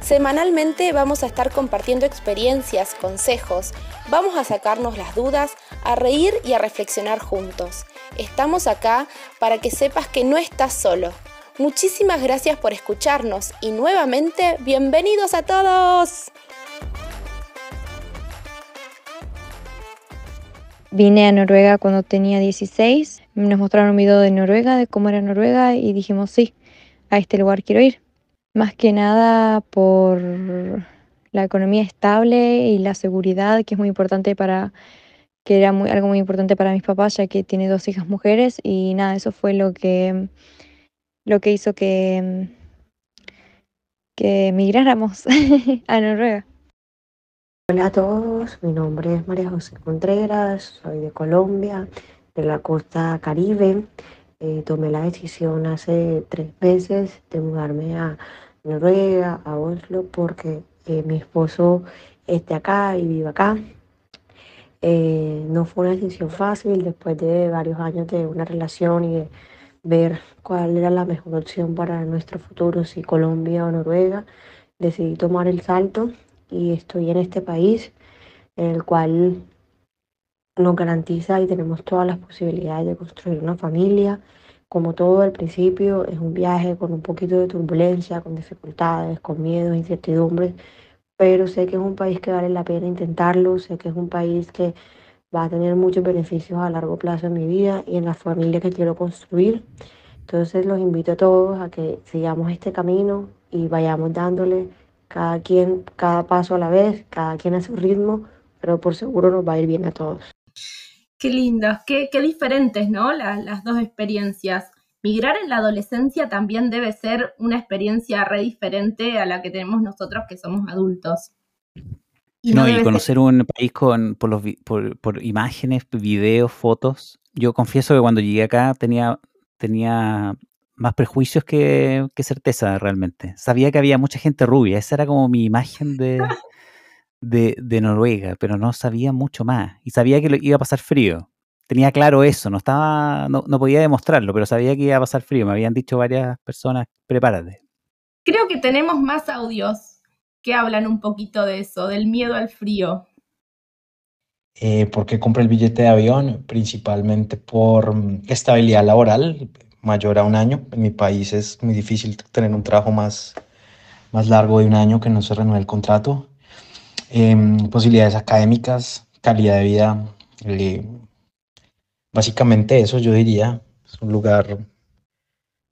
Semanalmente vamos a estar compartiendo experiencias, consejos, vamos a sacarnos las dudas, a reír y a reflexionar juntos. Estamos acá para que sepas que no estás solo. Muchísimas gracias por escucharnos y nuevamente bienvenidos a todos. Vine a Noruega cuando tenía 16, nos mostraron un video de Noruega, de cómo era Noruega y dijimos sí, a este lugar quiero ir. Más que nada por la economía estable y la seguridad, que es muy importante para, que era muy, algo muy importante para mis papás, ya que tiene dos hijas mujeres y nada, eso fue lo que, lo que hizo que, que emigráramos a Noruega. Hola a todos, mi nombre es María José Contreras, soy de Colombia, de la costa caribe. Eh, tomé la decisión hace tres meses de mudarme a Noruega, a Oslo, porque eh, mi esposo esté acá y vive acá. Eh, no fue una decisión fácil después de varios años de una relación y de ver cuál era la mejor opción para nuestro futuro, si Colombia o Noruega. Decidí tomar el salto y estoy en este país en el cual nos garantiza y tenemos todas las posibilidades de construir una familia. Como todo al principio, es un viaje con un poquito de turbulencia, con dificultades, con miedos, incertidumbres, pero sé que es un país que vale la pena intentarlo, sé que es un país que va a tener muchos beneficios a largo plazo en mi vida y en la familia que quiero construir. Entonces los invito a todos a que sigamos este camino y vayamos dándole cada quien, cada paso a la vez, cada quien a su ritmo, pero por seguro nos va a ir bien a todos. Qué lindas, qué, qué diferentes, ¿no? las dos experiencias. Migrar en la adolescencia también debe ser una experiencia re diferente a la que tenemos nosotros que somos adultos. Y no, y conocer un país con, por, los, por, imágenes, videos, fotos. Yo confieso que cuando llegué acá tenía, tenía más prejuicios que, que, certeza realmente. Sabía que había mucha gente rubia, esa era como mi imagen de, de, de, Noruega, pero no sabía mucho más. Y sabía que iba a pasar frío. Tenía claro eso, no estaba, no, no, podía demostrarlo, pero sabía que iba a pasar frío. Me habían dicho varias personas, prepárate. Creo que tenemos más audios que hablan un poquito de eso, del miedo al frío. Eh, ¿Por qué compré el billete de avión? Principalmente por mm, estabilidad laboral mayor a un año. En mi país es muy difícil tener un trabajo más, más largo de un año que no se renueve el contrato. Em, posibilidades académicas, calidad de vida. Eh, básicamente eso yo diría. Es un lugar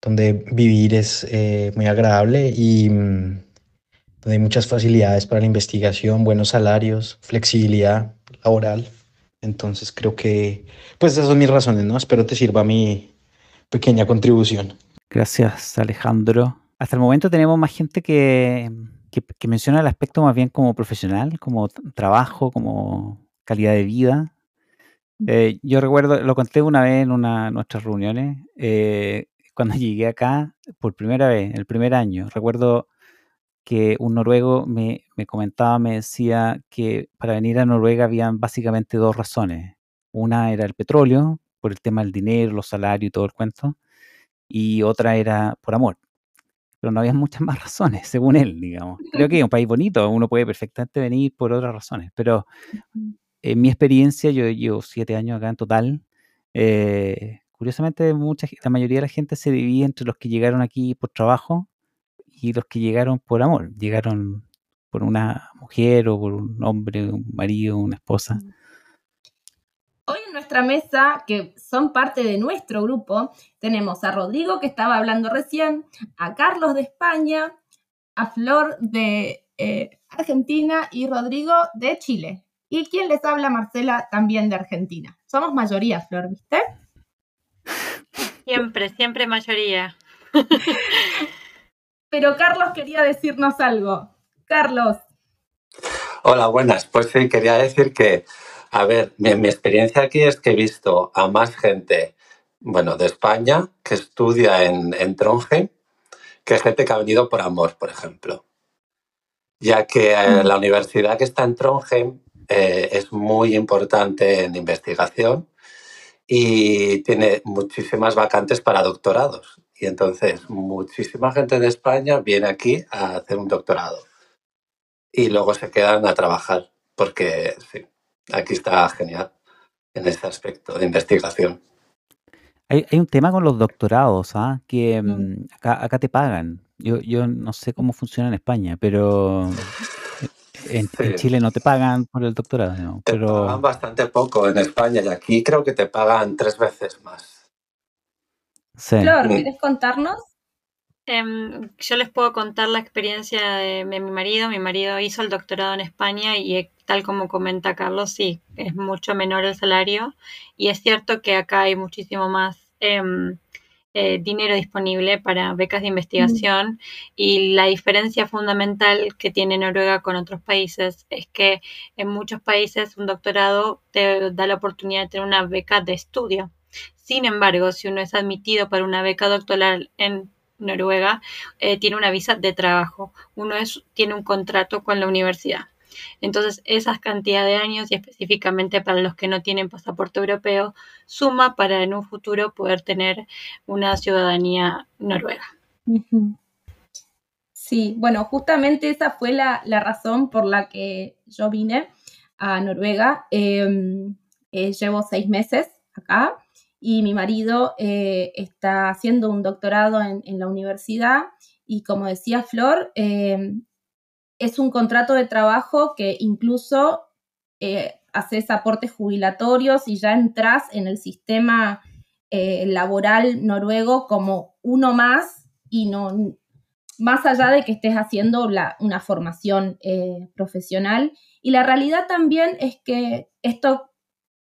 donde vivir es eh, muy agradable y mm, donde hay muchas facilidades para la investigación, buenos salarios, flexibilidad laboral. Entonces creo que, pues esas son mis razones, ¿no? Espero te sirva mi pequeña contribución. Gracias, Alejandro. Hasta el momento tenemos más gente que, que, menciona el aspecto más bien como profesional, como trabajo, como calidad de vida. Eh, yo recuerdo, lo conté una vez en una de nuestras reuniones, eh, cuando llegué acá por primera vez, el primer año. Recuerdo que un noruego me, me, comentaba, me decía que para venir a Noruega habían básicamente dos razones. Una era el petróleo, por el tema del dinero, los salarios y todo el cuento, y otra era por amor pero no había muchas más razones, según él, digamos. Creo que es un país bonito, uno puede perfectamente venir por otras razones, pero en mi experiencia, yo llevo siete años acá en total, eh, curiosamente mucha, la mayoría de la gente se divide entre los que llegaron aquí por trabajo y los que llegaron por amor, llegaron por una mujer o por un hombre, un marido, una esposa. En nuestra mesa, que son parte de nuestro grupo, tenemos a Rodrigo, que estaba hablando recién, a Carlos de España, a Flor de eh, Argentina y Rodrigo de Chile. Y quien les habla, Marcela, también de Argentina. Somos mayoría, Flor, ¿viste? Siempre, siempre mayoría. Pero Carlos quería decirnos algo. Carlos. Hola, buenas. Pues sí, quería decir que a ver, mi, experiencia aquí es que he visto a más gente bueno, de España que estudia en, en Trondheim, que gente que ha venido por amor, por ejemplo. Ya que eh, Mm. la universidad que está en Trondheim eh, es muy importante en investigación y tiene muchísimas vacantes para doctorados. Y entonces muchísima gente de España viene aquí a hacer un doctorado y luego se quedan a trabajar porque sí, aquí está genial en ese aspecto de investigación. Hay, hay un tema con los doctorados, ¿ah? Que Mm. acá, acá te pagan. Yo, yo no sé cómo funciona en España, pero en. Chile no te pagan por el doctorado, ¿no? Te pagan bastante poco en España y aquí creo que te pagan tres veces más. sí. Flor, Mm. ¿querés contarnos? Em, yo les puedo contar la experiencia de, de mi marido. Mi marido hizo el doctorado en España y eh, tal como comenta Carlos, sí, es mucho menor el salario y es cierto que acá hay muchísimo más em, eh, dinero disponible para becas de investigación y la diferencia fundamental que tiene Noruega con otros países es que en muchos países un doctorado te da la oportunidad de tener una beca de estudio. Sin embargo, si uno es admitido para una beca doctoral en Noruega, eh, tiene una visa de trabajo. Uno es, tiene un contrato con la universidad. Entonces, esas cantidad de años y específicamente para los que no tienen pasaporte europeo, suma para en un futuro poder tener una ciudadanía noruega. Sí, bueno, justamente esa fue la, la razón por la que yo vine a Noruega. Eh, eh, llevo seis meses acá y mi marido eh, está haciendo un doctorado en, en, la universidad y como decía Flor, eh, es un contrato de trabajo que incluso eh, haces aportes jubilatorios y ya entras en el sistema eh, laboral noruego como uno más y no más allá de que estés haciendo una formación profesional. Y la realidad también es que esto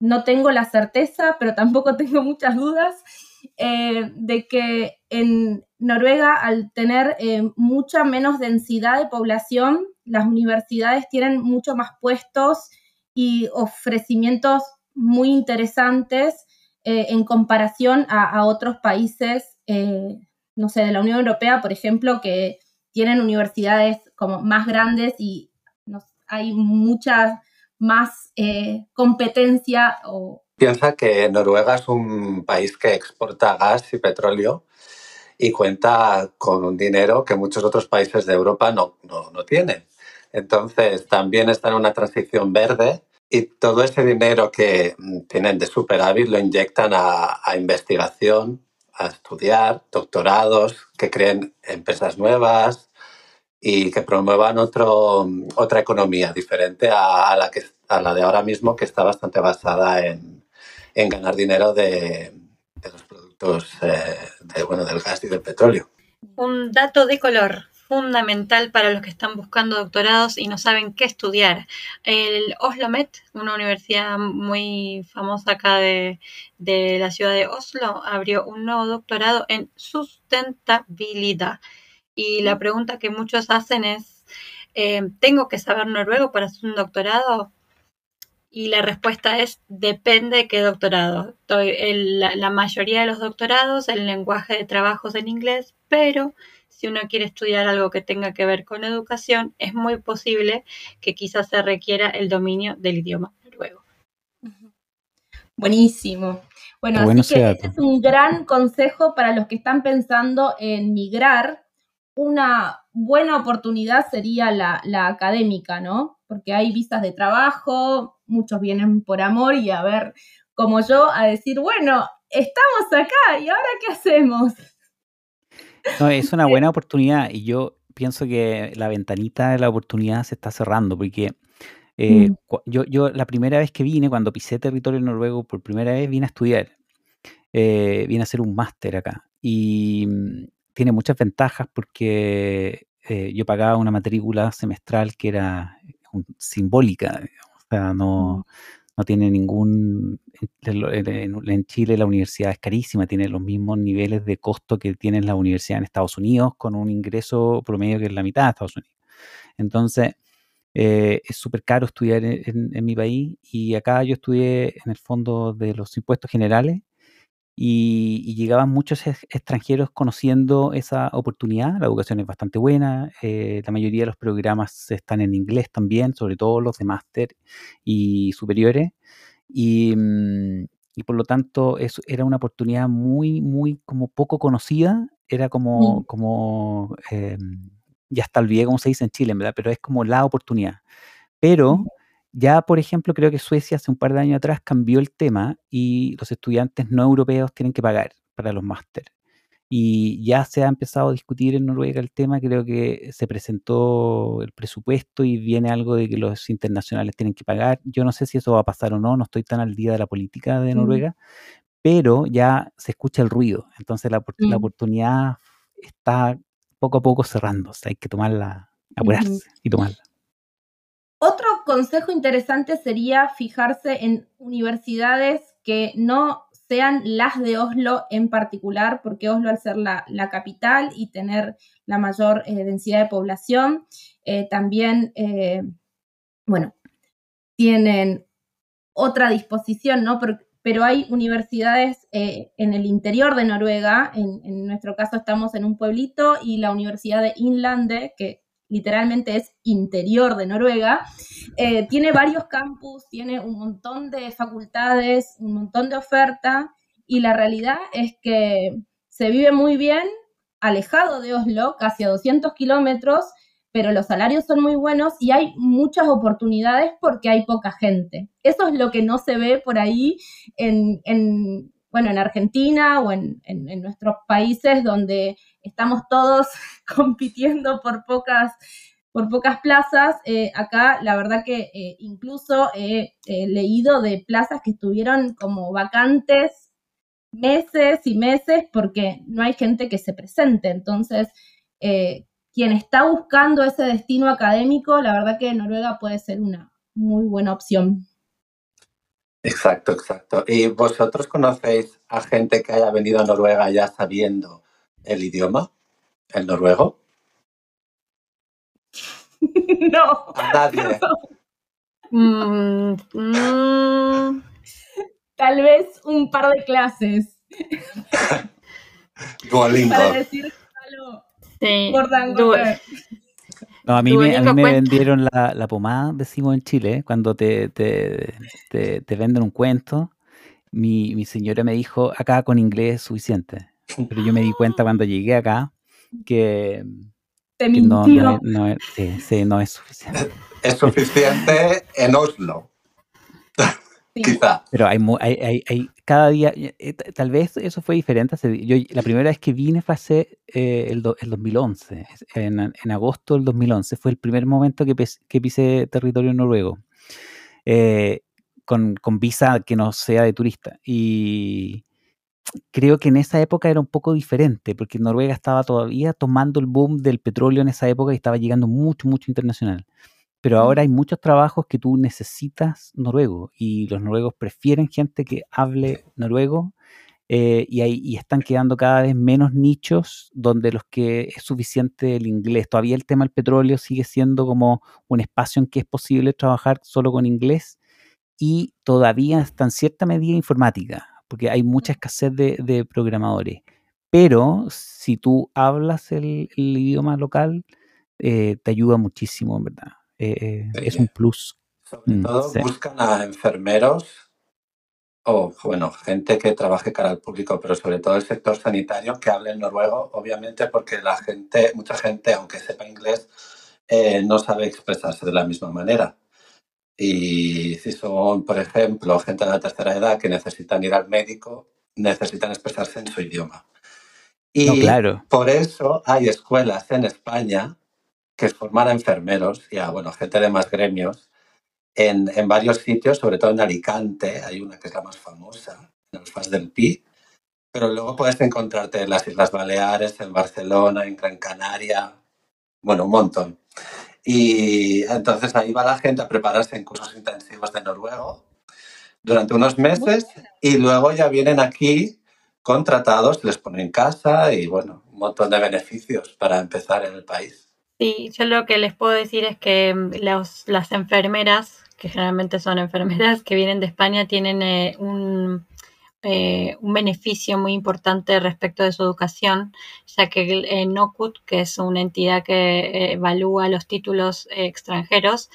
no tengo la certeza, pero tampoco tengo muchas dudas, eh, de que en Noruega, al tener eh, mucha menos densidad de población, las universidades tienen mucho más puestos y ofrecimientos muy interesantes eh, en comparación a, otros países, no sé, de la Unión Europea, por ejemplo, que tienen universidades como más grandes y hay mucha más eh, competencia o Piensa que Noruega es un país que exporta gas y petróleo y cuenta con un dinero que muchos otros países de Europa no, no, no tienen. Entonces, también está en una transición verde y todo ese dinero que tienen de superávit lo inyectan a, a investigación, a estudiar, doctorados, que creen empresas nuevas y que promuevan otro, otra economía diferente a, la que, a la de ahora mismo, que está bastante basada en, en ganar dinero de, de los productos eh, bueno, del gas y del petróleo. Un dato de color fundamental para los que están buscando doctorados y no saben qué estudiar. El Oslomet, una universidad muy famosa acá de, de la ciudad de Oslo, abrió un nuevo doctorado en sustentabilidad. Y la pregunta que muchos hacen es, eh, ¿tengo que saber noruego para hacer un doctorado? Y la respuesta es, depende de qué doctorado. El, la, la mayoría de los doctorados, el lenguaje de trabajo es en inglés, pero si uno quiere estudiar algo que tenga que ver con educación, es muy posible que quizás se requiera el dominio del idioma noruego. Buenísimo. Bueno, bueno así que este es un gran consejo para los que están pensando en migrar. Una buena oportunidad sería la, la académica, ¿no? Porque hay visas de trabajo, muchos vienen por amor y a ver, como yo, a decir, bueno, estamos acá y ahora qué hacemos. No, es una buena oportunidad y yo pienso que la ventanita de la oportunidad se está cerrando porque eh, mm. yo, yo la primera vez que vine, cuando pisé territorio noruego por primera vez, vine a estudiar, eh, vine a hacer un máster acá y mm, tiene muchas ventajas porque eh, yo pagaba una matrícula semestral que era un, simbólica, o sea, no, mm. no tiene ningún... En, en, Chile la universidad es carísima, tiene los mismos niveles de costo que tiene la universidad en Estados Unidos, con un ingreso promedio que es la mitad de Estados Unidos. Entonces, eh, es súper caro estudiar en, en, en, mi país y acá yo estudié en el fondo de los impuestos generales y, llegaban muchos extranjeros conociendo esa oportunidad. La educación es bastante buena, eh, la mayoría de los programas están en inglés también, sobre todo los de máster y superiores. Y, mm, y, por lo tanto eso era una oportunidad muy, muy como poco conocida, era como, mm. como eh, ya está olvidé cómo se dice en Chile, ¿verdad? Pero es como la oportunidad. Pero ya, por ejemplo, creo que Suecia hace un par de años atrás cambió el tema y los estudiantes no europeos tienen que pagar para los máster. Y ya se ha empezado a discutir en Noruega el tema, creo que se presentó el presupuesto y viene algo de que los internacionales tienen que pagar. Yo no sé si eso va a pasar o no, no estoy tan al día de la política de Noruega, pero ya se escucha el ruido, entonces la, la, oportunidad está poco a poco cerrando, o sea, hay que tomarla, apurarse y tomarla. Otro consejo interesante sería fijarse en universidades que no sean las de Oslo en particular, porque Oslo al ser la, capital y tener la mayor eh, densidad de población, eh, también, eh, bueno, tienen otra disposición, ¿no? Pero, hay universidades en el interior de Noruega, en, en, nuestro caso estamos en un pueblito, y la Universidad de Inlande, que literalmente es interior de Noruega, eh, tiene varios campus, tiene un montón de facultades, un montón de oferta y la realidad es que se vive muy bien alejado de Oslo, casi a 200 kilómetros, pero los salarios son muy buenos y hay muchas oportunidades porque hay poca gente. Eso es lo que no se ve por ahí en, bueno, en Argentina o en, nuestros países donde estamos todos compitiendo por pocas, por pocas plazas. Eh, acá la verdad que eh, incluso he leído de plazas que estuvieron como vacantes meses y meses porque no hay gente que se presente. Entonces, eh, quien está buscando ese destino académico, la verdad que Noruega puede ser una muy buena opción. Exacto, exacto. ¿Y vosotros conocéis a gente que haya venido a Noruega ya sabiendo el idioma, el noruego? No. A nadie. Mm, mm. tal vez un par de clases. Duolingo. Para decir Sí. No, a mí, me, a mí me vendieron la, la, pomada, decimos en Chile, cuando te, te, te, venden un cuento. Mi, mi, señora me dijo, acá con inglés es suficiente. Pero yo me di cuenta cuando llegué acá que, te no, no, no, sí, sí, no es suficiente. Es suficiente en Oslo. Quizá. Pero hay, hay, hay, cada día, eh, tal vez eso fue diferente. Yo, la primera vez que vine fue hace eh, el, el, 2011, en, en, agosto del 2011, fue el primer momento que, que pisé territorio noruego, eh, con, con, visa que no sea de turista. Y creo que en esa época era un poco diferente, porque Noruega estaba todavía tomando el boom del petróleo en esa época y estaba llegando mucho, mucho internacional. Pero ahora hay muchos trabajos que tú necesitas noruego y los noruegos prefieren gente que hable noruego eh, y, y están quedando cada vez menos nichos donde los que es suficiente el inglés. Todavía el tema del petróleo sigue siendo como un espacio en que es posible trabajar solo con inglés y todavía está en cierta medida informática, porque hay mucha escasez de, programadores. Pero si tú hablas el, idioma local, eh, te ayuda muchísimo, en verdad. Eh, es un plus. Sobre mm, todo buscan a enfermeros o, bueno, gente que trabaje cara al público, pero sobre todo el sector sanitario que hable noruego, obviamente porque la gente, mucha gente, aunque sepa inglés, eh, no sabe expresarse de la misma manera. Y si son, por ejemplo, gente de la tercera edad que necesitan ir al médico, necesitan expresarse en su idioma. Y claro. por eso hay escuelas en España que formar a enfermeros y a bueno, gente de más gremios en, en, varios sitios, sobre todo en Alicante, hay una que es la más famosa, en el FAS del Pi, pero luego puedes encontrarte en las Islas Baleares, en Barcelona, en Gran Canaria, bueno, un montón. Y entonces ahí va la gente a prepararse en cursos intensivos de noruego durante unos meses y luego ya vienen aquí contratados, les ponen casa y bueno, un montón de beneficios para empezar en el país. Sí, yo lo que les puedo decir es que mm, las enfermeras, que generalmente son enfermeras que vienen de España, tienen eh, un, eh, un beneficio muy importante respecto de su educación, ya que el NOCUT, que es una entidad que evalúa los títulos extranjeros,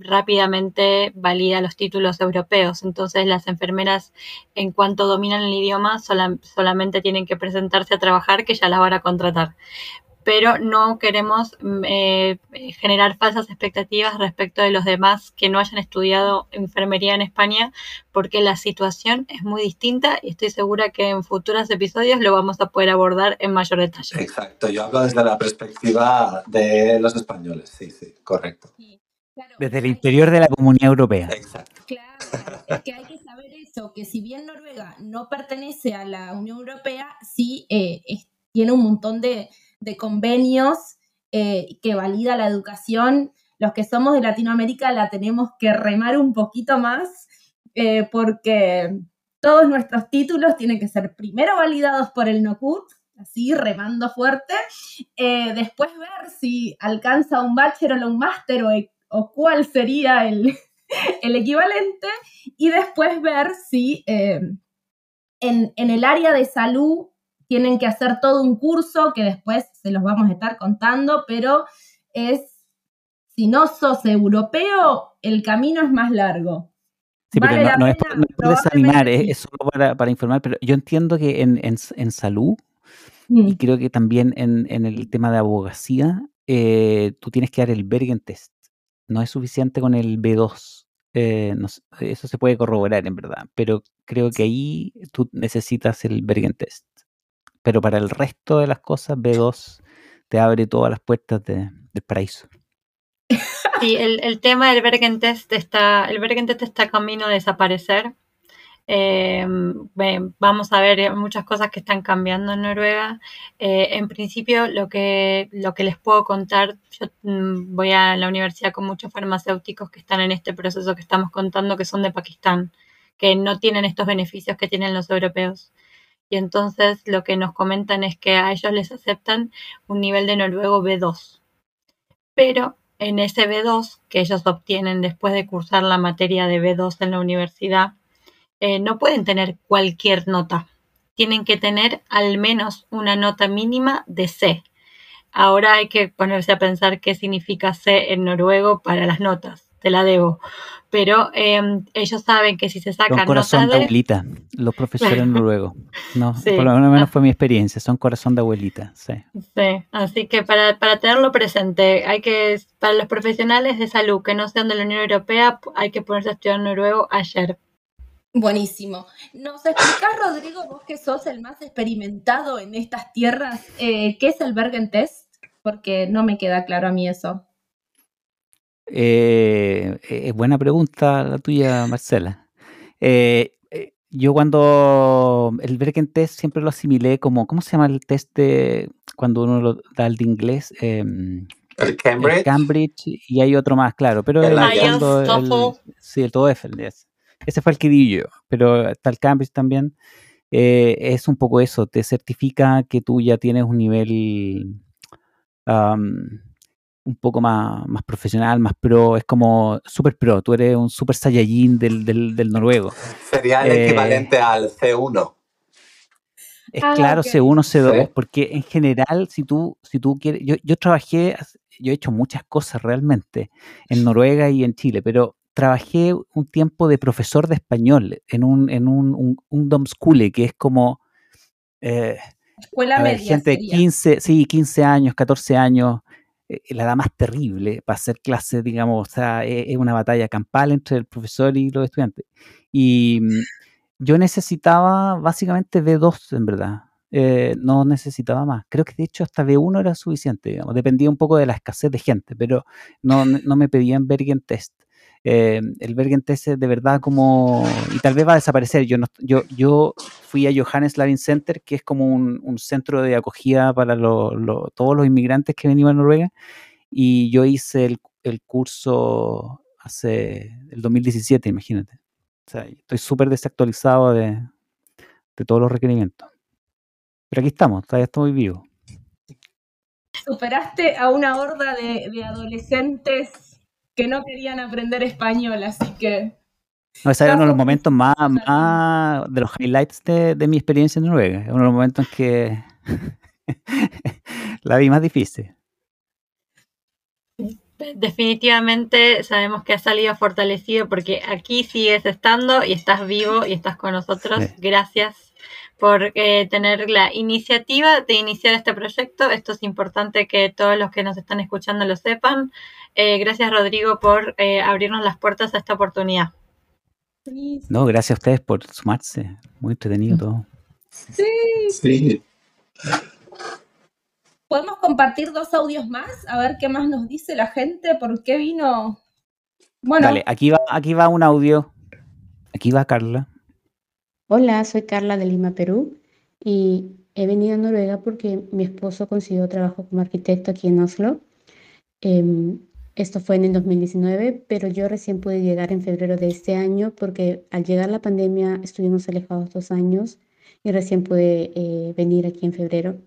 rápidamente valida los títulos europeos. Entonces las enfermeras, en cuanto dominan el idioma, solamente tienen que presentarse a trabajar que ya las van a contratar pero no queremos mm, eh, generar falsas expectativas respecto de los demás que no hayan estudiado enfermería en España, porque la situación es muy distinta y estoy segura que en futuros episodios lo vamos a poder abordar en mayor detalle. Exacto, yo hablo desde la perspectiva de los españoles, sí, sí, correcto. desde el interior de la Comunidad Europea. Exacto. Claro, es que hay que saber eso, que si bien Noruega no pertenece a la Unión Europea, sí eh, tiene un montón de, de convenios eh, que valida la educación. Los que somos de Latinoamérica la tenemos que remar un poquito más eh, porque todos nuestros títulos tienen que ser primero validados por el NOCUT, así remando fuerte, eh, después ver si alcanza un bachelor o un máster o, cuál sería el, el, equivalente y después ver si en, en, el área de salud tienen que hacer todo un curso que después se los vamos a estar contando, pero es, si no sos europeo, el camino es más largo. Sí, pero no, es para, desanimar, es, solo para, informar, pero yo entiendo que en, en, salud y mm. creo que también en, en, el tema de abogacía, eh, tú tienes que dar el Bergen Test. No es suficiente con el B2. Eh, eso se puede corroborar en verdad, pero creo que ahí tú necesitas el Bergen Test pero para el resto de las cosas, B2 te abre todas las puertas de, del paraíso. Sí, el, tema del Bergentest está, el Bergentest está camino a desaparecer. Eh, vamos a ver muchas cosas que están cambiando en Noruega. Eh, en principio, lo que, lo que les puedo contar, yo mm, voy a la universidad con muchos farmacéuticos que están en este proceso que estamos contando, que son de Pakistán, que no tienen estos beneficios que tienen los europeos y entonces lo que nos comentan es que a ellos les aceptan un nivel de noruego B2. Pero en ese B2 que ellos obtienen después de cursar la materia de B2 en la universidad, eh, no pueden tener cualquier nota. Tienen que tener al menos una nota mínima de C. Ahora hay que ponerse a pensar qué significa C en noruego para las notas. Te la debo pero em, ellos saben que si se sacan son corazón de abuelita, los profesores noruegos. No, por lo menos fue mi experiencia, son corazón de abuelita, sí. Sí, así que para, para tenerlo presente, hay que, para los profesionales de salud que no sean de la Unión Europea, hay que ponerse a estudiar noruego ayer. Buenísimo. ¿Nos explicás, Rodrigo, vos que sos el más experimentado en estas tierras, eh, qué es el Bergen Test? Porque no me queda claro a mí eso. Eh, es eh, buena pregunta la tuya, Marcela. Eh, eh, yo cuando el Bergen Test siempre lo asimilé como, ¿cómo se llama el test de cuando uno lo da el de inglés? Em, el Cambridge. Cambridge y hay otro más, claro. Pero el, el, sí, el TOEFL. Ese fue el que di yo, pero está el Cambridge también. es un poco eso, te certifica que tú ya tienes un nivel un poco más, más profesional, más pro, es como super pro, tú eres un super saiyajin del, del, noruego. Sería el equivalente eh, al C1. Es ah, claro, C1, C2, porque en general, si tú, si tú quieres, yo, yo trabajé, yo he hecho muchas cosas realmente en Noruega y en Chile, pero trabajé un tiempo de profesor de español en un, en un, un, que es como... Eh, Escuela media. gente de 15, sí, 15 años, 14 años, la edad más terrible para hacer clases, digamos, o sea, e, es, una batalla campal entre el profesor y los estudiantes. Y mm, yo necesitaba básicamente B2, en verdad. Eh, no necesitaba más. Creo que de hecho hasta B1 era suficiente. Dependía un poco de la escasez de gente, pero no, no me pedían Bergen Test. Eh, el Bergen Test de verdad como, y tal vez va a desaparecer. Yo, no, yo, yo fui a Johannes Lavin Center, que es como un, centro de acogida para todos los inmigrantes que venían a Noruega, y yo hice el, el curso hace el 2017, imagínate. O sea, estoy súper desactualizado de, de todos los requerimientos. Pero aquí estamos, todavía estoy vivo. Superaste a una horda de, de adolescentes que no querían aprender español, así que No, ese era uno de los momentos más, más de los highlights de, de mi experiencia en Noruega. Es uno de los momentos en que la vi más difícil. Definitivamente sabemos que has salido fortalecido porque aquí sigues estando y estás vivo y estás con nosotros. Sí. Gracias por eh, tener la iniciativa de iniciar este proyecto. Esto es importante que todos los que nos están escuchando lo sepan. Eh, gracias Rodrigo por eh, abrirnos las puertas a esta oportunidad. No, gracias a ustedes por sumarse. Muy entretenido todo. sí. Sí. ¿Podemos compartir dos audios más? A ver qué más nos dice la gente, por qué vino. Bueno, Dale, aquí va, aquí va un audio. Aquí va Carla. Hola, soy Carla de Lima, Perú, y he venido a Noruega porque mi esposo consiguió trabajo como arquitecto aquí en Oslo. Em, esto fue en el 2019, pero yo recién pude llegar en febrero de este año porque al llegar la pandemia estuvimos alejados dos años y recién pude eh, venir aquí en febrero.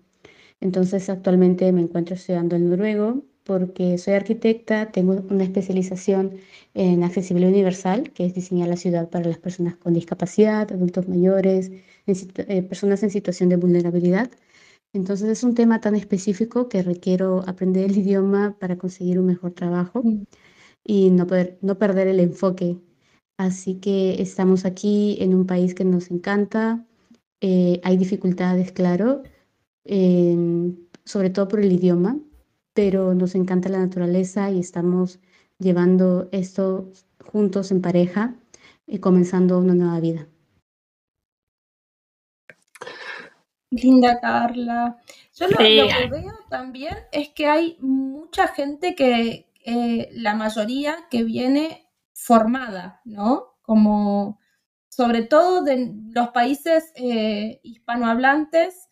Entonces actualmente me encuentro estudiando el noruego porque soy arquitecta, tengo una especialización en accesibilidad universal, que es diseñar la ciudad para las personas con discapacidad, adultos mayores, en eh, personas en situación de vulnerabilidad. Entonces es un tema tan específico que requiero aprender el idioma para conseguir un mejor trabajo Mm. y no, poder- no perder el enfoque. Así que estamos aquí en un país que nos encanta. eh, hay dificultades, claro, em, sobre todo por el idioma, pero nos encanta la naturaleza y estamos llevando esto juntos en pareja y comenzando una nueva vida. Linda Carla. Yo lo, Sí. lo que veo también es que hay mucha gente que, eh, la mayoría que viene formada, ¿no? Como sobre todo de los países eh, hispanohablantes.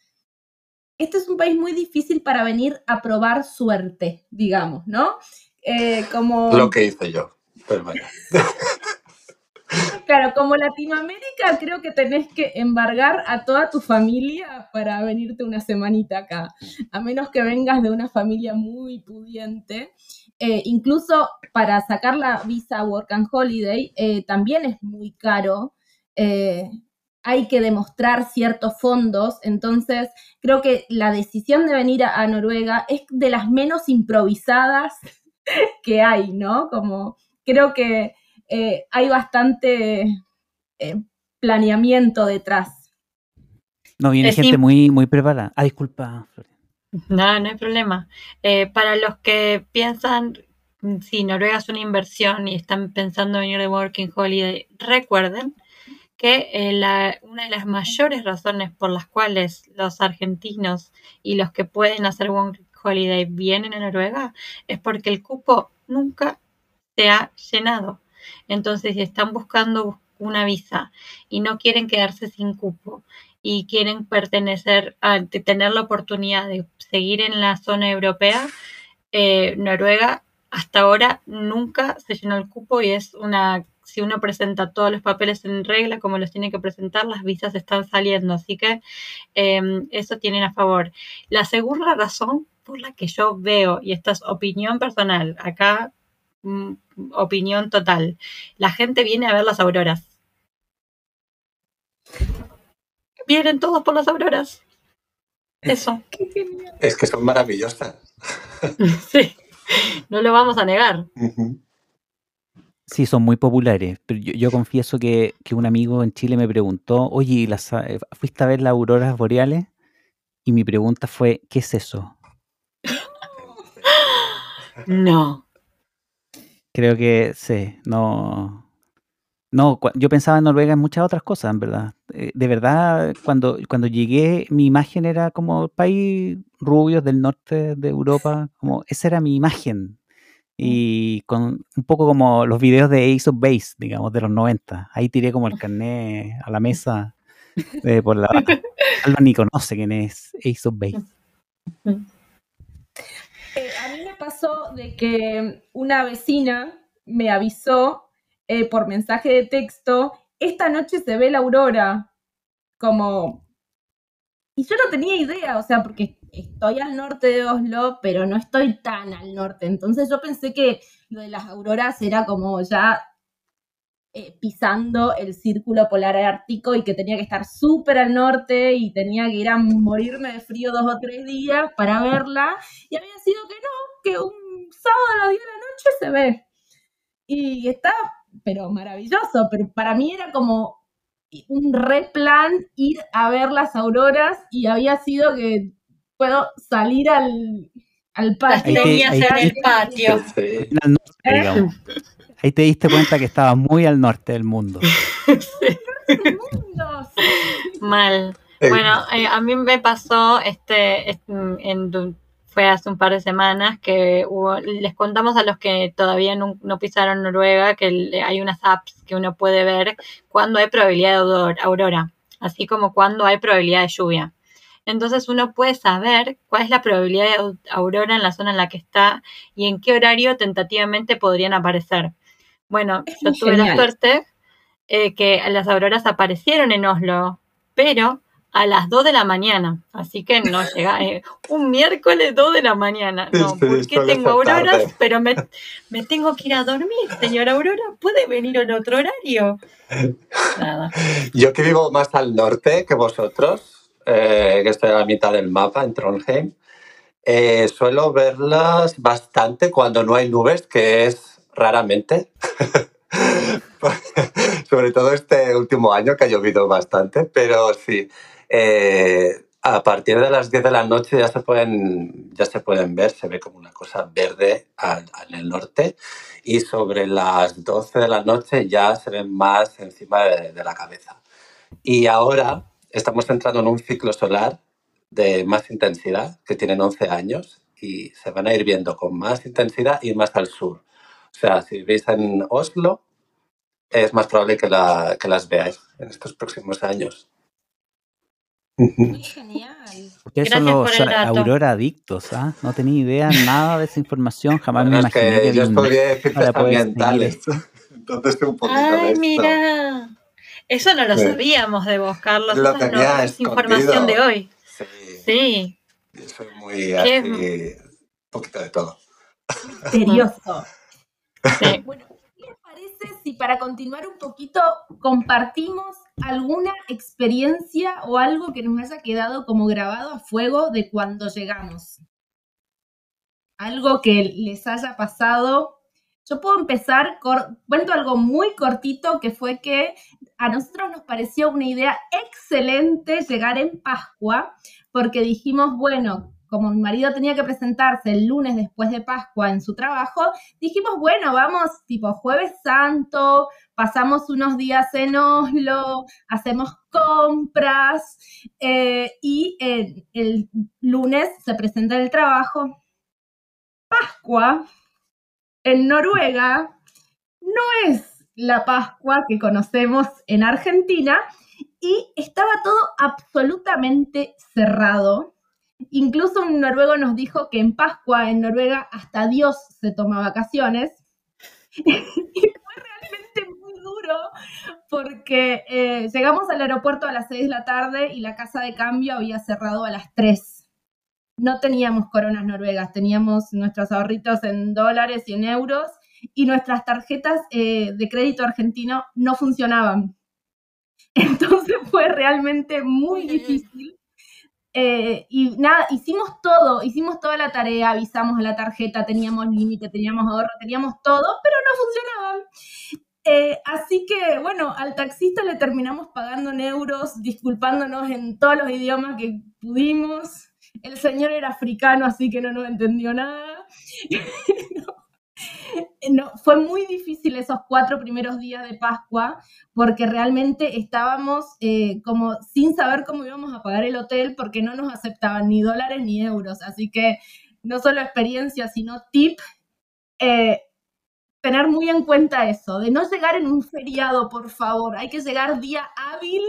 Este es un país muy difícil para venir a probar suerte, digamos, ¿no? Eh, como... Lo que hice yo. Pero bueno. Claro, como Latinoamérica creo que tenés que embargar a toda tu familia para venirte una semanita acá, a menos que vengas de una familia muy pudiente. Eh, incluso para sacar la visa Work and Holiday eh, también es muy caro. Eh, hay que demostrar ciertos fondos, entonces creo que la decisión de venir a, a Noruega es de las menos improvisadas que hay, ¿no? Como creo que eh, hay bastante eh, planeamiento detrás. No, viene Es gente muy, muy preparada. Ah, disculpa, Florian. No, no hay problema. Eh, para los que piensan si Noruega es una inversión y están pensando en venir de Working Holiday, recuerden que eh, la- una de las mayores razones por las cuales los argentinos y los que pueden hacer Working Holiday vienen a Noruega es porque el cupo nunca se ha llenado. Entonces, si están buscando una visa y no quieren quedarse sin cupo y quieren pertenecer a tener la oportunidad de seguir en la zona europea, eh, Noruega hasta ahora nunca se llenó el cupo y es una, si uno presenta todos los papeles en regla como los tiene que presentar, las visas están saliendo, así que eh, eso tienen a favor. La segunda razón por la que yo veo, y esta es opinión personal, acá opinión total, la gente viene a ver las auroras. Vienen todos por las auroras. Eso. Es que son maravillosas. Sí, no lo vamos a negar. Sí, son muy populares, pero yo, yo confieso que, que un amigo en Chile me preguntó, oye, ¿y las, eh, ¿fuiste a ver las auroras boreales? Y mi pregunta fue, ¿qué es eso? No. Creo que sí, no. No, yo pensaba en Noruega en muchas otras cosas, en verdad. Eh, de verdad, cuando, cuando llegué, mi imagen era como país rubios del norte de Europa, como esa era mi imagen. Y con un poco como los videos de Ace of Base, digamos, de los 90. Ahí tiré como el carnet a la mesa eh, por la. Alba ni conoce quién es Ace of Base. Eh, a mí pasó de que una vecina me avisó eh, por mensaje de texto, esta noche se ve la aurora, como... Y yo no tenía idea, o sea, porque estoy al norte de Oslo, pero no estoy tan al norte, entonces yo pensé que lo de las auroras era como ya eh, pisando el círculo polar ártico y que tenía que estar súper al norte y tenía que ir a morirme de frío dos o tres días para verla. Y había sido que no, que un sábado a las 10 de la noche se ve. Y está, pero maravilloso, pero para mí era como un replan ir a ver las auroras y había sido que puedo salir al, al patio. Las tenías en el patio. Digamos. Ahí te diste cuenta que estaba muy al norte del mundo. Mal. Bueno, eh, a mí me pasó este, este en, fue hace un par de semanas que hubo, les contamos a los que todavía no, no pisaron Noruega que hay unas apps que uno puede ver cuando hay probabilidad de aurora, así como cuando hay probabilidad de lluvia. Entonces uno puede saber cuál es la probabilidad de aurora en la zona en la que está y en qué horario tentativamente podrían aparecer. Bueno, yo tuve la suerte eh, que las auroras aparecieron en Oslo, pero a las 2 de la mañana. Así que no llega. Eh, un miércoles 2 de la mañana. No, porque tengo auroras, pero me, tengo que ir a dormir, señora Aurora. ¿Puede venir en otro horario? Nada. Yo que vivo más al norte que vosotros, eh, que estoy a la mitad del mapa, en Trondheim, eh, suelo verlas bastante cuando no hay nubes, que es raramente. Sobre todo este último año que ha llovido bastante, pero sí. Eh, a partir de las 10 de la noche ya se pueden, ya se pueden ver, se ve como una cosa verde en el norte y sobre las 12 de la noche ya se ven más encima de, de, la cabeza. Y ahora estamos entrando en un ciclo solar de más intensidad, que tienen 11 años y se van a ir viendo con más intensidad y más al sur. O sea, si veis en Oslo, es más probable que, la, que las veáis en estos próximos años. Muy genial. Ustedes son los Aurora adictos, ¿ah? No tenía idea nada de esa información, jamás me imaginé que, yo estudié ciencias ambientales. Entonces un poquito Ay, mira. Eso no lo sabíamos de vos, Carlos. Lo tenía no, es información de hoy. Sí. Sí. Yo soy muy así, un poquito de todo. Misterioso. Bueno, ¿qué les parece si para continuar un poquito compartimos alguna experiencia o algo que nos haya quedado como grabado a fuego de cuando llegamos. Algo que les haya pasado. Yo puedo empezar, cuento algo muy cortito que fue que a nosotros nos pareció una idea excelente llegar en Pascua porque dijimos, bueno, como mi marido tenía que presentarse el lunes después de Pascua en su trabajo, dijimos, bueno, vamos tipo jueves santo, pasamos unos días en Oslo, hacemos compras eh, y el lunes se presenta el trabajo. Pascua en Noruega no es la Pascua que conocemos en Argentina y estaba todo absolutamente cerrado Incluso un noruego nos dijo que en Pascua, en Noruega, hasta Dios se toma vacaciones. y fue realmente muy duro porque eh, llegamos al aeropuerto a las 6 de la tarde y la casa de cambio había cerrado a las 3. No teníamos coronas noruegas, teníamos nuestros ahorritos en dólares y en euros y nuestras tarjetas eh, de crédito argentino no funcionaban. Entonces fue realmente muy difícil eh, y nada, hicimos todo, hicimos toda la tarea, avisamos la tarjeta, teníamos límite, teníamos ahorro, teníamos todo, pero no funcionaban. Eh, así que, bueno, al taxista le terminamos pagando en euros, disculpándonos en todos los idiomas que pudimos. El señor era africano, así que no nos entendió nada. no. No, fue muy difícil esos cuatro primeros días de Pascua porque realmente estábamos eh, como sin saber cómo íbamos a pagar el hotel porque no nos aceptaban ni dólares ni euros. Así que no solo experiencia, sino tip. Eh, tener muy en cuenta eso, de no llegar en un feriado, por favor. Hay que llegar día hábil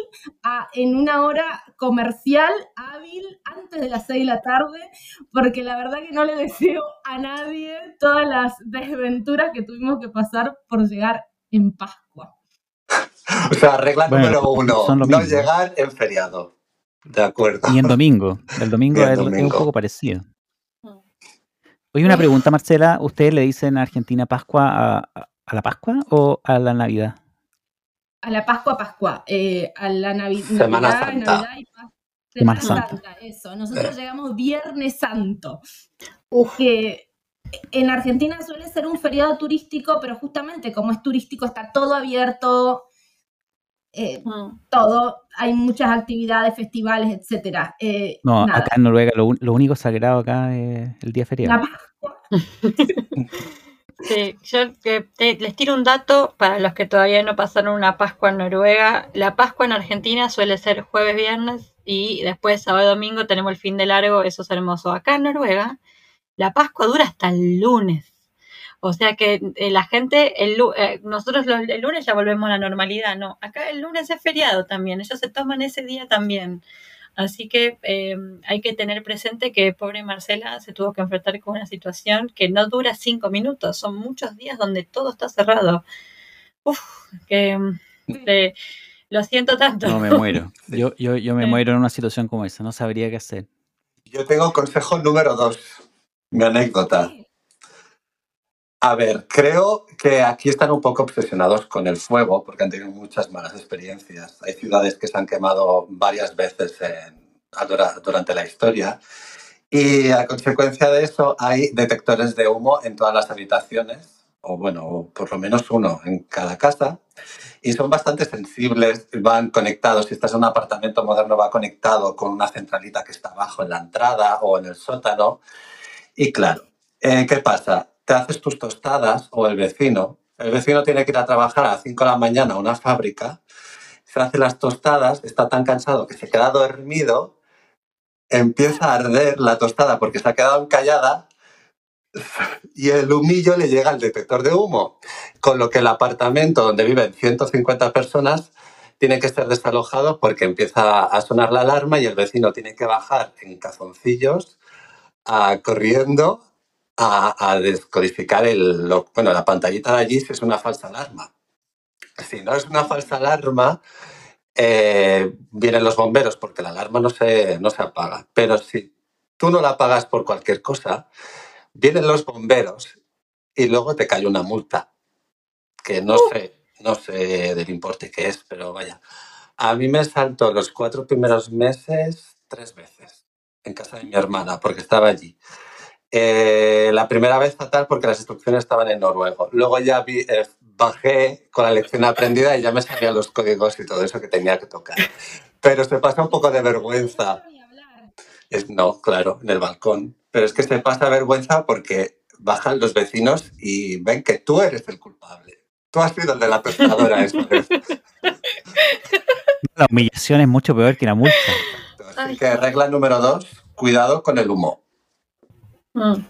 en una hora comercial hábil antes de las 6 de la tarde, porque la verdad que no le deseo a nadie todas las desventuras que tuvimos que pasar por llegar en Pascua. O sea, regla número uno, no llegar en feriado. De acuerdo. Y en domingo. El domingo, es un poco parecido. Oye, una pregunta, Marcela. ¿Ustedes le dicen a Argentina Pascua a, la Pascua o a la Navidad? a la Pascua, Pascua, eh, a la Navi- Semana Navidad, Santa. Navidad y Pascua. Semana Santa. Santa, eso. Nosotros llegamos Viernes Santo. Que en Argentina suele ser un feriado turístico, pero justamente como es turístico está todo abierto, eh, Mm. todo, hay muchas actividades, festivales, etcétera. Eh, No, nada. acá en Noruega lo, único sagrado acá es el día feriado. La Pascua. Sí, yo te- les tiro un dato para los que todavía no pasaron una Pascua en Noruega. La Pascua en Argentina suele ser jueves, viernes y después sábado y domingo tenemos el fin de largo, eso es hermoso. Acá en Noruega la Pascua dura hasta el lunes. O sea que eh, la gente, el, eh, nosotros los- el lunes ya volvemos a la normalidad, no. Acá el lunes es feriado también, ellos se toman ese día también. Así que eh, hay que tener presente que pobre Marcela se tuvo que enfrentar con una situación que no dura cinco minutos, son muchos días donde todo está cerrado. Uf, que eh, lo siento tanto. No, me muero. Yo, yo, yo me muero en una situación como esa. No sabría qué hacer. Yo tengo consejo número dos, mi anécdota. A ver, creo que aquí están un poco obsesionados con el fuego porque han tenido muchas malas experiencias. Hay ciudades que se han quemado varias veces en- durante la historia y a consecuencia de eso hay detectores de humo en todas las habitaciones, o bueno, por lo menos uno en cada casa, y son bastante sensibles, van conectados, si estás en un apartamento moderno va conectado con una centralita que está abajo en la entrada o en el sótano. Y claro, eh, ¿qué pasa? Te haces tus tostadas o el vecino. El vecino tiene que ir a trabajar a las 5 de la mañana a una fábrica, se hace las tostadas, está tan cansado que se queda dormido, empieza a arder la tostada porque se ha quedado encallada y el humillo le llega al detector de humo. Con lo que el apartamento donde viven 150 personas tiene que ser desalojado porque empieza a sonar la alarma y el vecino tiene que bajar en cazoncillos a- corriendo a, a descodificar el, lo- bueno, la pantallita de allí es una falsa alarma. Si no es una falsa alarma, eh, vienen los bomberos porque la alarma no se, no se apaga. Pero si tú no la apagas por cualquier cosa, vienen los bomberos y luego te cae una multa. Que no sé, no sé del importe que es, pero vaya. A mí me saltó los cuatro primeros meses tres veces en casa de mi hermana porque estaba allí. Eh, la primera vez fatal porque las instrucciones estaban en noruego. Luego ya vi, eh, bajé con la lección aprendida y ya me sabía los códigos y todo eso que tenía que tocar. Pero se pasa un poco de vergüenza. Es, no, claro, en el balcón. Pero es que se pasa vergüenza porque bajan los vecinos y ven que tú eres el culpable. Tú has sido el de la esta vez. La humillación es mucho peor que la multa. Así que regla número dos, cuidado con el humo. Mm.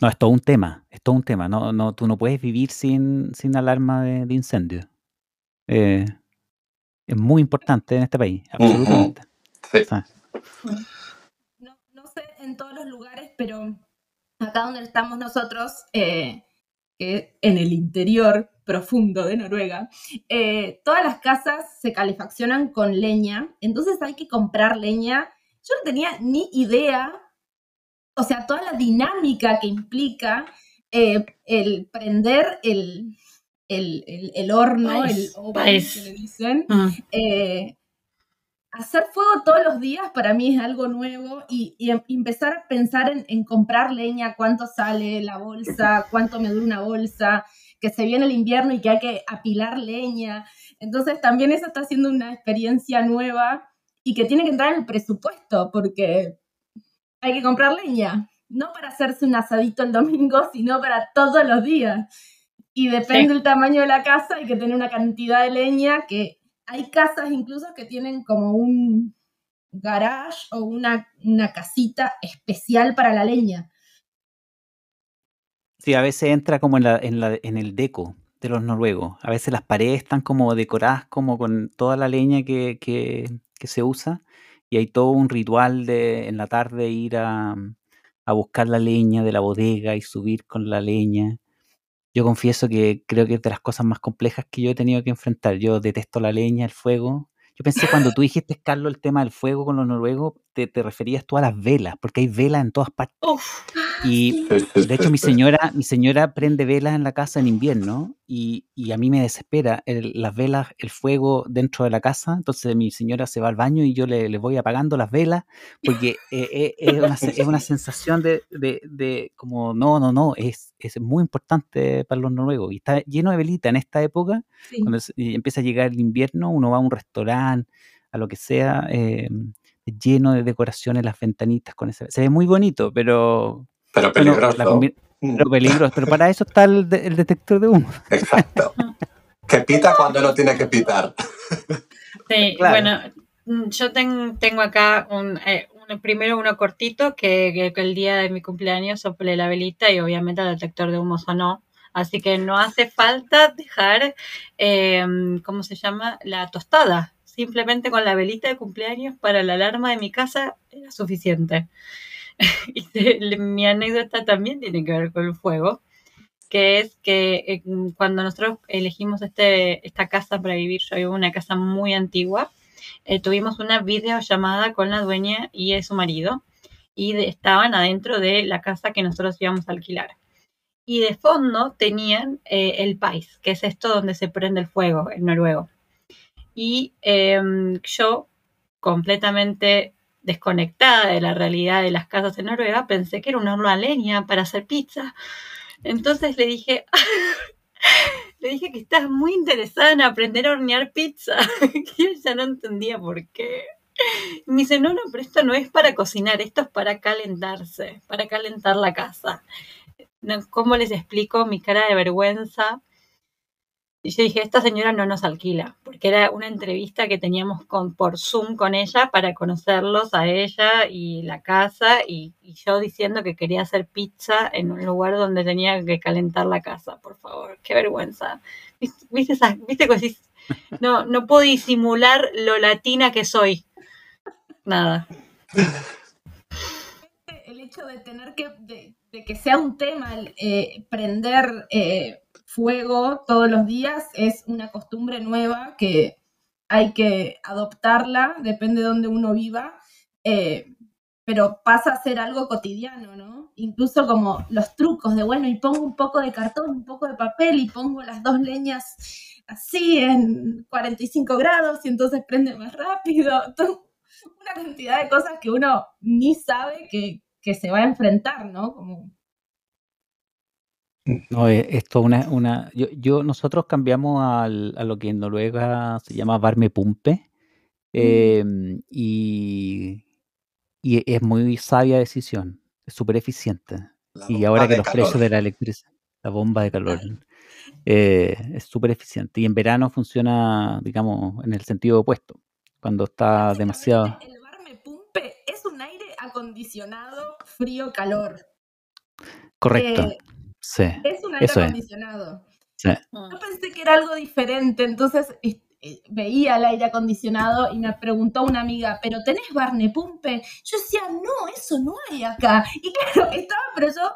No, es todo un tema. Es todo un tema. No, no, tú no puedes vivir sin, sin alarma de, de incendio. Eh, es muy importante en este país, absolutamente. Sea, no, no sé en todos los lugares, pero acá donde estamos nosotros, eh, que en el interior profundo de Noruega, eh, todas las casas se calefaccionan con leña, entonces hay que comprar leña. Yo no tenía ni idea, o sea, toda la dinámica que implica eh, el prender el, el, el- el horno, el oven que le dicen, Mm. eh, hacer fuego todos los días para mí es algo nuevo y, y em- empezar a pensar en, en comprar leña, cuánto sale la bolsa, cuánto me dura una bolsa, que se viene el invierno y que hay que apilar leña. Entonces también eso está siendo una experiencia nueva y que tiene que entrar en el presupuesto porque hay que comprar leña, no para hacerse un asadito el domingo, sino para todos los días. Y depende Sí. del tamaño de la casa, hay que tener una cantidad de leña que hay casas incluso que tienen como un garage o una, una casita especial para la leña. Sí, a veces entra como en, la, en, la, en el deco de los noruegos. A veces las paredes están como decoradas como con toda la leña que, que, que se usa y hay todo un ritual de en la tarde ir a, a buscar la leña de la bodega y subir con la leña. Yo confieso que creo que es de las cosas más complejas que yo he tenido que enfrentar. Yo detesto la leña, el fuego. Yo pensé cuando tú dijiste, Carlos, el tema del fuego con los noruegos, te, te referías tú a las velas, porque hay velas en todas partes. Uf, Y de hecho mi señora, mi señora prende velas en la casa en invierno y, y a mí me desespera el- las velas, el fuego dentro de la casa. Entonces mi señora se va al baño y yo le, le voy apagando las velas porque eh, eh, es, una, es una sensación de, de, de como, no, no, no, es, es muy importante para los noruegos. Y está lleno de velitas en esta época Sí. cuando empieza a llegar el invierno, uno va a un restaurante, a lo que sea, eh, lleno de decoraciones, las ventanitas con ese. Se ve muy bonito, pero. Pero bueno, peligroso. la Mm, pero peligroso. Pero para eso está el, de- el detector de humo. Exacto. Que pita cuando no tiene que pitar. Sí, Claro. bueno, mm, yo ten- tengo acá un, eh, primero uno cortito que, que- que el día de mi cumpleaños soplé la velita y obviamente el detector de humo sonó. Así que no hace falta dejar, eh, ¿cómo se llama? La tostada. Simplemente con la velita de cumpleaños para la alarma de mi casa era suficiente. Y mi anécdota también tiene que ver con el fuego, que es que eh, cuando nosotros elegimos este, esta casa para vivir, yo vivo en una casa muy antigua, eh, tuvimos una videollamada con la dueña y su marido y estaban adentro de la casa que nosotros íbamos a alquilar. Y de fondo tenían eh, el pais, que es esto donde se prende el fuego en noruego. Y em, yo, completamente desconectada de la realidad de las casas en Noruega, pensé que era un horno a leña para hacer pizza. Entonces le dije, le dije que estás muy interesada en aprender a hornear pizza. y ella no entendía por qué. Y me dice, no, no, pero esto no es para cocinar, esto es para calentarse, para calentar la casa. ¿Cómo les explico mi cara de vergüenza? Y yo dije, esta señora no nos alquila, porque era una entrevista que teníamos por Zoom con ella para conocerlos a ella y la casa, y, yo diciendo que quería hacer pizza en un lugar donde tenía que calentar la casa, por favor, qué vergüenza. ¿Viste, viste, viste no, no puedo disimular lo latina que soy. Nada. el hecho de tener que, de, que sea un tema eh, prender eh, fuego todos los días es una costumbre nueva que hay que adoptarla, depende de donde uno viva, eh, pero pasa a ser algo cotidiano, ¿no? Incluso como los trucos de, bueno, y pongo un poco de cartón, un poco de papel y pongo las dos leñas así en 45 grados y entonces prende más rápido. Una cantidad de cosas que uno ni sabe que, que se va a enfrentar, ¿no? Como... No, es, es toda una, una yo, yo, nosotros cambiamos al, a lo que en Noruega se llama varmepumpe eh, y, y es muy sabia decisión, es súper eficiente. Y ahora que los precios calor. de la electricidad, la bomba de calor, eh, es súper eficiente. Y en verano funciona, digamos, en el sentido opuesto, cuando está demasiado... El Varmepumpe es un aire acondicionado frío-calor. Correcto, Eh, sí, es un aire eso es, acondicionado. sí. Yo pensé que era algo diferente, entonces es- eh, veía el aire acondicionado y me preguntó una amiga, ¿pero tenés Barnepumpe? Yo decía, no, eso no hay acá. Y claro, estaba, pero yo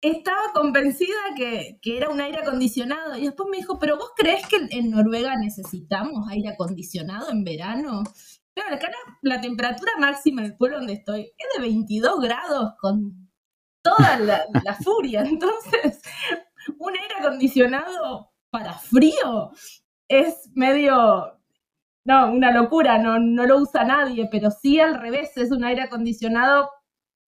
estaba convencida que, que era un aire acondicionado. Y después me dijo, ¿pero vos crees que en- en Noruega necesitamos aire acondicionado en verano? Claro, acá la, la temperatura máxima en el pueblo donde estoy es de 22 grados con toda la, la furia. Entonces, un aire acondicionado para frío es medio, no, una locura, no, no lo usa nadie, pero sí al revés, es un aire acondicionado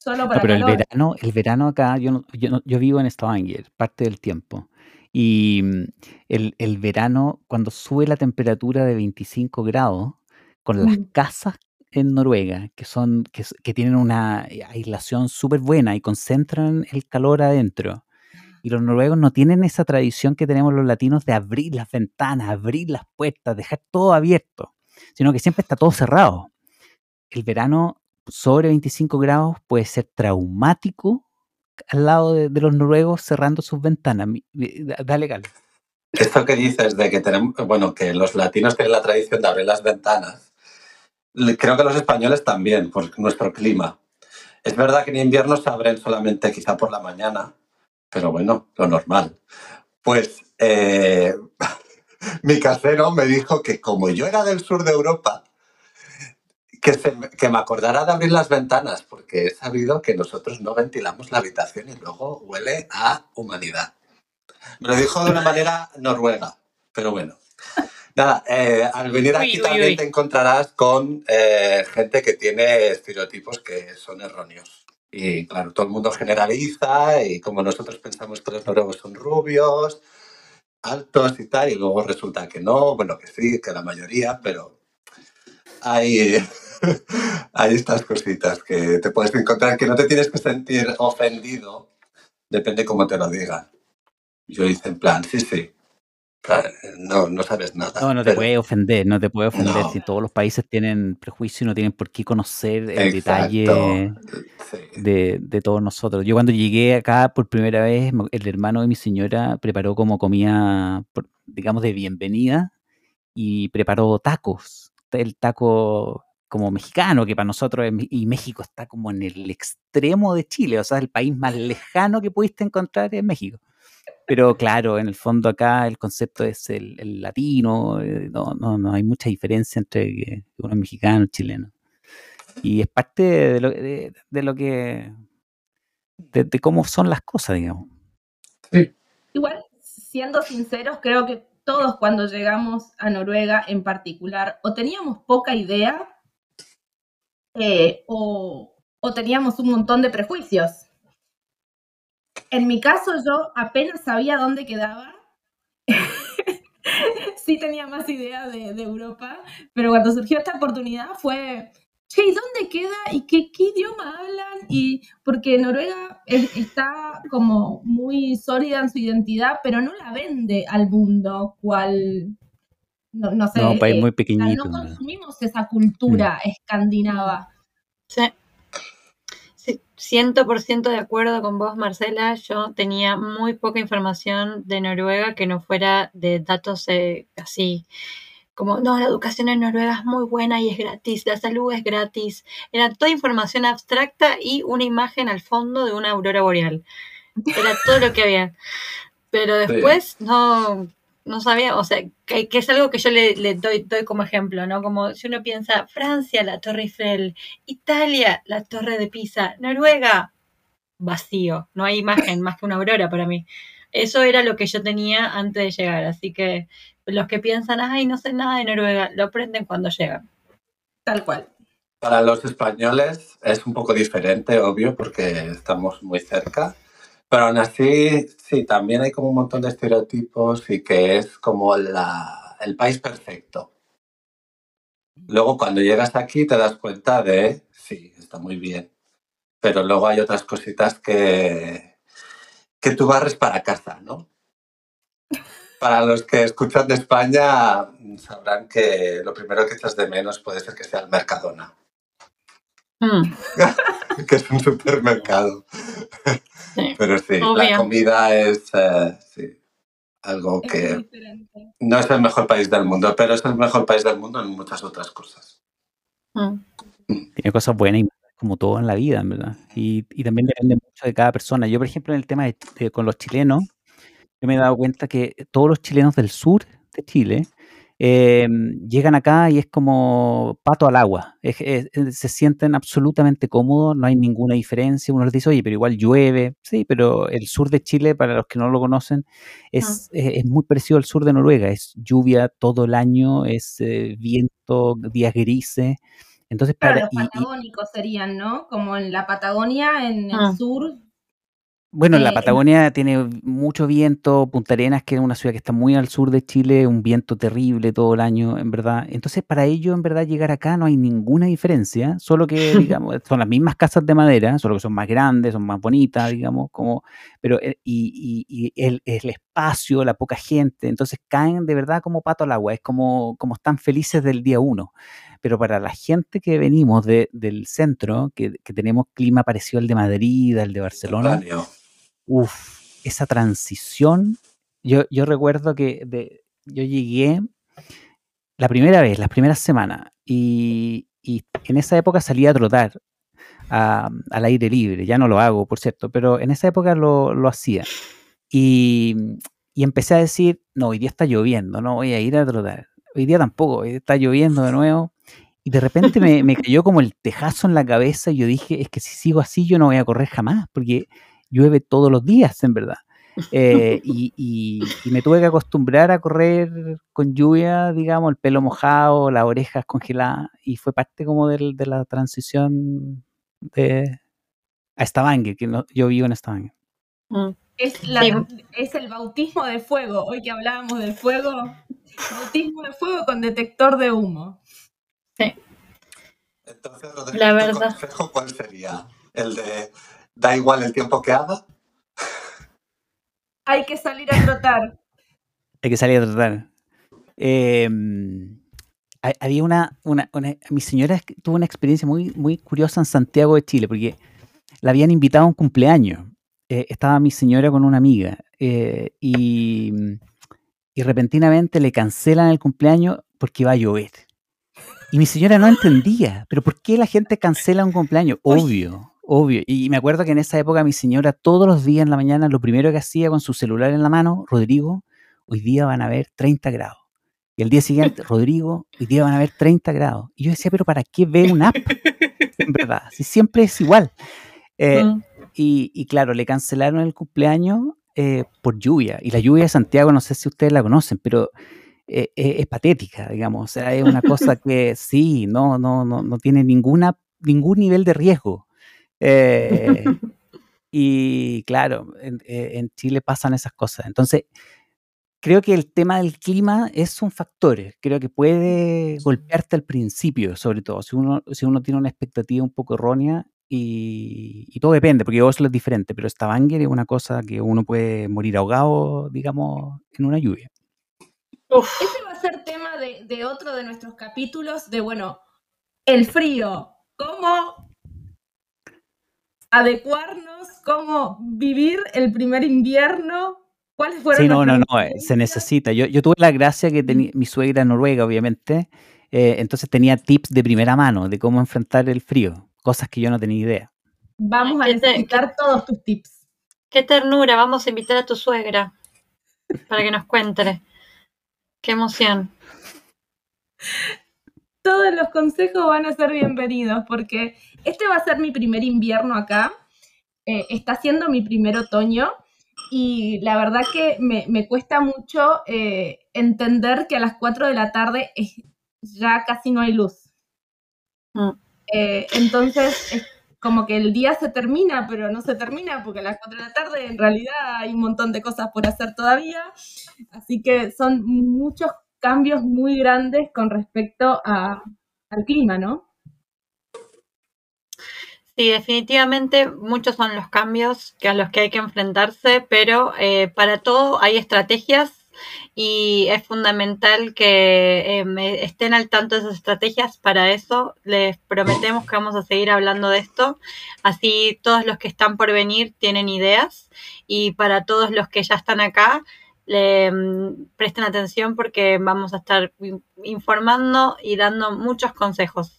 solo No, para pero el verano, el verano acá, yo, no- yo, no- yo vivo en Stavanger, parte del tiempo. Y mm, el, el verano, cuando sube la temperatura de 25 grados, con las Mm. casas en Noruega, que son, que, tienen una aislación súper buena y concentran el calor adentro. Y los noruegos no tienen esa tradición que tenemos los latinos de abrir las ventanas, abrir las puertas, dejar todo abierto, sino que siempre está todo cerrado. El verano sobre 25 grados puede ser traumático al lado de, de los noruegos cerrando sus ventanas. Dale, Gal. Esto que dices de que tenemos, bueno, que los latinos tienen la tradición de abrir las ventanas, creo que los españoles también, por nuestro clima. Es verdad que en invierno se abren solamente quizá por la mañana, pero bueno, lo normal. Pues eh, mi casero me dijo que como yo era del sur de Europa, que, que me acordara de abrir las ventanas, porque he sabido que nosotros no ventilamos la habitación y luego huele a humanidad. Me lo dijo de una manera noruega, pero bueno. Nada, eh, al venir Uy, aquí uy, también uy. te encontrarás con eh, gente que tiene estereotipos que son erróneos. Y claro, todo el mundo generaliza y como nosotros pensamos que los noruegos son rubios, altos y tal, y luego resulta que no, bueno, que sí, que la mayoría, pero hay, hay estas cositas que te puedes encontrar que no te tienes que sentir ofendido, depende cómo te lo digan. Yo hice en plan, sí, sí, no, no sabes nada. No, no te pero- puede ofender, no te puede ofender No. si todos los países tienen prejuicio y no tienen por qué conocer el Exacto. detalle Sí. de, de todos nosotros. Yo cuando llegué acá por primera vez, el hermano de mi señora preparó como comida, digamos, de bienvenida y preparó tacos. El taco como mexicano, que para nosotros, es y México está como en el extremo de Chile, o sea, el país más lejano que pudiste encontrar es México. Pero claro, en el fondo acá el concepto es el, el latino, eh, no, no, no hay mucha diferencia entre uno es mexicano y chileno. Y es parte de lo, de, de lo que, de, de cómo son las cosas, digamos. Igual, siendo sinceros, creo que todos cuando llegamos a Noruega en particular, o teníamos poca idea, eh, o, o teníamos un montón de prejuicios. En mi caso, yo apenas sabía dónde quedaba. sí tenía más idea de, de Europa, pero cuando surgió esta oportunidad fue, che, ¿y dónde queda? ¿Y qué, qué idioma hablan? Y porque Noruega es- está como muy sólida en su identidad, pero no la vende al mundo, cual, no, no sé, No, país eh, muy o sea, pequeñito. no ¿no? consumimos esa cultura escandinava. Sí. Sí, 100% de acuerdo con vos, Marcela. Yo tenía muy poca información de Noruega que no fuera de datos eh, así como, no, la educación en Noruega es muy buena y es gratis, la salud es gratis. Era toda información abstracta y una imagen al fondo de una aurora boreal. Era todo lo que había. Pero después no, no sabía, o sea, que, que es algo que yo le, le doy, doy como ejemplo, ¿no? Como si uno piensa, Francia, la Torre Eiffel, Italia, la Torre de Pisa, Noruega, vacío, no hay imagen más que una aurora para mí. Eso era lo que yo tenía antes de llegar, así que los que piensan, ay, no sé nada de Noruega, lo aprenden cuando llegan. Tal cual. Para los españoles es un poco diferente, obvio, porque estamos muy cerca. Pero aún así, sí, también hay como un montón de estereotipos y que es como la, el país perfecto. Luego cuando llegas aquí te das cuenta de, sí, está muy bien. Pero luego hay otras cositas que, que tú barres para casa, ¿no? Para los que escuchan de España sabrán que lo primero que echas de menos puede ser que sea el Mercadona Mm, que es un supermercado. sí. Pero sí, la comida es eh, sí, algo Es que diferente. no es el mejor país del mundo, pero es el mejor país del mundo en muchas otras cosas. Mm. Tiene cosas buenas y malas, como todo en la vida, en verdad. Y, y también depende mucho de cada persona. Yo, por ejemplo, en el tema de, de- con los chilenos, yo me he dado cuenta que todos los chilenos del sur de Chile eh, llegan acá y es como pato al agua. Es- es- es- se sienten absolutamente cómodos, no hay ninguna diferencia. Uno les dice, oye, pero igual llueve. Sí, pero el sur de Chile, para los que no lo conocen, es, es- es muy parecido al sur de Noruega. Es lluvia todo el año, es eh, viento, días grises. Entonces, Claro, para, los y- patagónicos serían, ¿no? Como en la Patagonia, en el Ah. sur. Bueno, la Eh, Patagonia tiene mucho viento, Punta Arenas, que es una ciudad que está muy al sur de Chile, un viento terrible todo el año, en verdad. Entonces, para ellos, en verdad, llegar acá no hay ninguna diferencia, solo que, digamos, son las mismas casas de madera, solo que son más grandes, son más bonitas, digamos, como, pero, eh, y, y- y el, el espacio, la poca gente, entonces caen de verdad como pato al agua, es como, como están felices del día uno. Pero para la gente que venimos de- del centro, que, que tenemos clima parecido al de Madrid, al de Barcelona, Mediterráneo. Uf, esa transición. Yo, yo recuerdo que de- yo llegué la primera vez, las primeras semanas, y, y en esa época salí a trotar a- al aire libre. Ya no lo hago, por cierto, pero en esa época lo, lo hacía. Y, y empecé a decir, no, hoy día está lloviendo, no voy a ir a trotar. Hoy día tampoco, hoy está lloviendo de nuevo. Y de repente me, me cayó como el tejazo en la cabeza y yo dije, es que si sigo así yo no voy a correr jamás, porque llueve todos los días, en verdad. Eh, y, y- y me tuve que acostumbrar a correr con lluvia, digamos, el pelo mojado, las orejas congeladas, y fue parte como del- de la transición de, a Stavanger, que no- yo vivo en Stavanger. Mm. Es, la- Sí. es el bautismo de fuego. Hoy que hablábamos del fuego, bautismo de fuego con detector de humo. Entonces, Rodrigo, La ¿tu verdad. consejo cuál sería? ¿El de da igual el tiempo que haga? Hay que salir a trotar. Hay que salir a tratar. Eh, ha- había una, una, una- Mi señora tuvo una experiencia muy, muy curiosa en Santiago de Chile, porque la habían invitado a un cumpleaños. Eh, estaba mi señora con una amiga eh, y, y repentinamente le cancelan el cumpleaños porque iba a llover. Y mi señora no entendía, pero ¿por qué la gente cancela un cumpleaños? Obvio, obvio. Y me acuerdo que en esa época mi señora todos los días en la mañana lo primero que hacía con su celular en la mano, Rodrigo, hoy día van a haber 30 grados. Y el día siguiente, Rodrigo, hoy día van a haber 30 grados. Y yo decía, pero ¿para qué ver una app? En verdad, si siempre es igual. Eh, Mm. Y, y claro, le cancelaron el cumpleaños eh, por lluvia. Y la lluvia de Santiago, no sé si ustedes la conocen, pero eh, eh, es patética, digamos. O sea, es una cosa que sí, no, no, no, no tiene ninguna, ningún nivel de riesgo. Y claro, en, en Chile pasan esas cosas. Entonces, creo que el tema del clima es un factor. Creo que puede golpearte al principio, sobre todo, si uno, si uno tiene una expectativa un poco errónea. Y, y todo depende, porque Oslo es diferente, pero Stavanger es una cosa que uno puede morir ahogado, digamos, en una lluvia. Uf. Ese va a ser tema de, de otro de nuestros capítulos de, bueno, el frío. ¿Cómo adecuarnos? ¿Cómo vivir el primer invierno? ¿Cuáles fueron Sí, no, no, no, eh, se necesita. Yo, yo tuve la gracia que tenía mi suegra noruega, obviamente, eh, entonces tenía tips de primera mano de cómo enfrentar el frío, cosas que yo no tenía idea. Vamos a ¿Qué te- necesitar todos tus tips. Qué ternura, vamos a invitar a tu suegra para que nos cuente. Qué emoción. Todos los consejos van a ser bienvenidos porque este va a ser mi primer invierno acá. eh, está siendo mi primer otoño y la verdad que me, me cuesta mucho eh, entender que a las 4 de la tarde es- ya casi no hay luz. Mm. Eh, entonces es como que el día se termina, pero no se termina porque a las 4 de la tarde en realidad hay un montón de cosas por hacer todavía. Así que son muchos cambios muy grandes con respecto a- al clima, ¿no? Sí, definitivamente muchos son los cambios que a los que hay que enfrentarse, pero eh, para todo hay estrategias y es fundamental que eh, estén al tanto de esas estrategias. Para eso les prometemos que vamos a seguir hablando de esto. Así todos los que están por venir tienen ideas y para todos los que ya están acá, le, mm, presten atención porque vamos a estar in- informando y dando muchos consejos.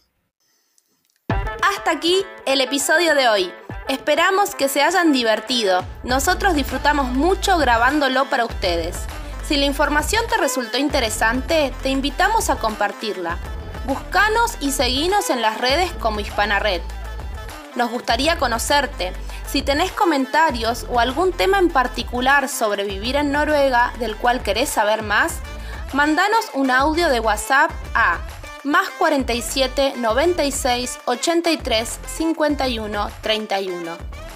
Hasta aquí el episodio de hoy. Esperamos que se hayan divertido. Nosotros disfrutamos mucho grabándolo para ustedes. Si la información te resultó interesante, te invitamos a compartirla. Buscanos y seguinos en las redes como Hispana Red. Nos gustaría conocerte. Si tenés comentarios o algún tema en particular sobre vivir en Noruega del cual querés saber más, mandanos un audio de WhatsApp a más 47 96 83 51 31.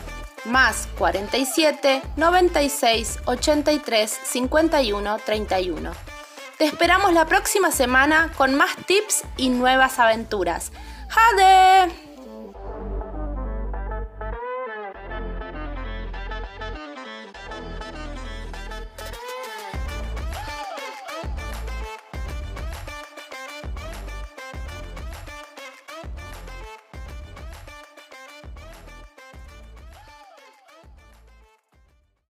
Más 47 96 83 51 31. Te esperamos la próxima semana con más tips y nuevas aventuras. ¡Jade!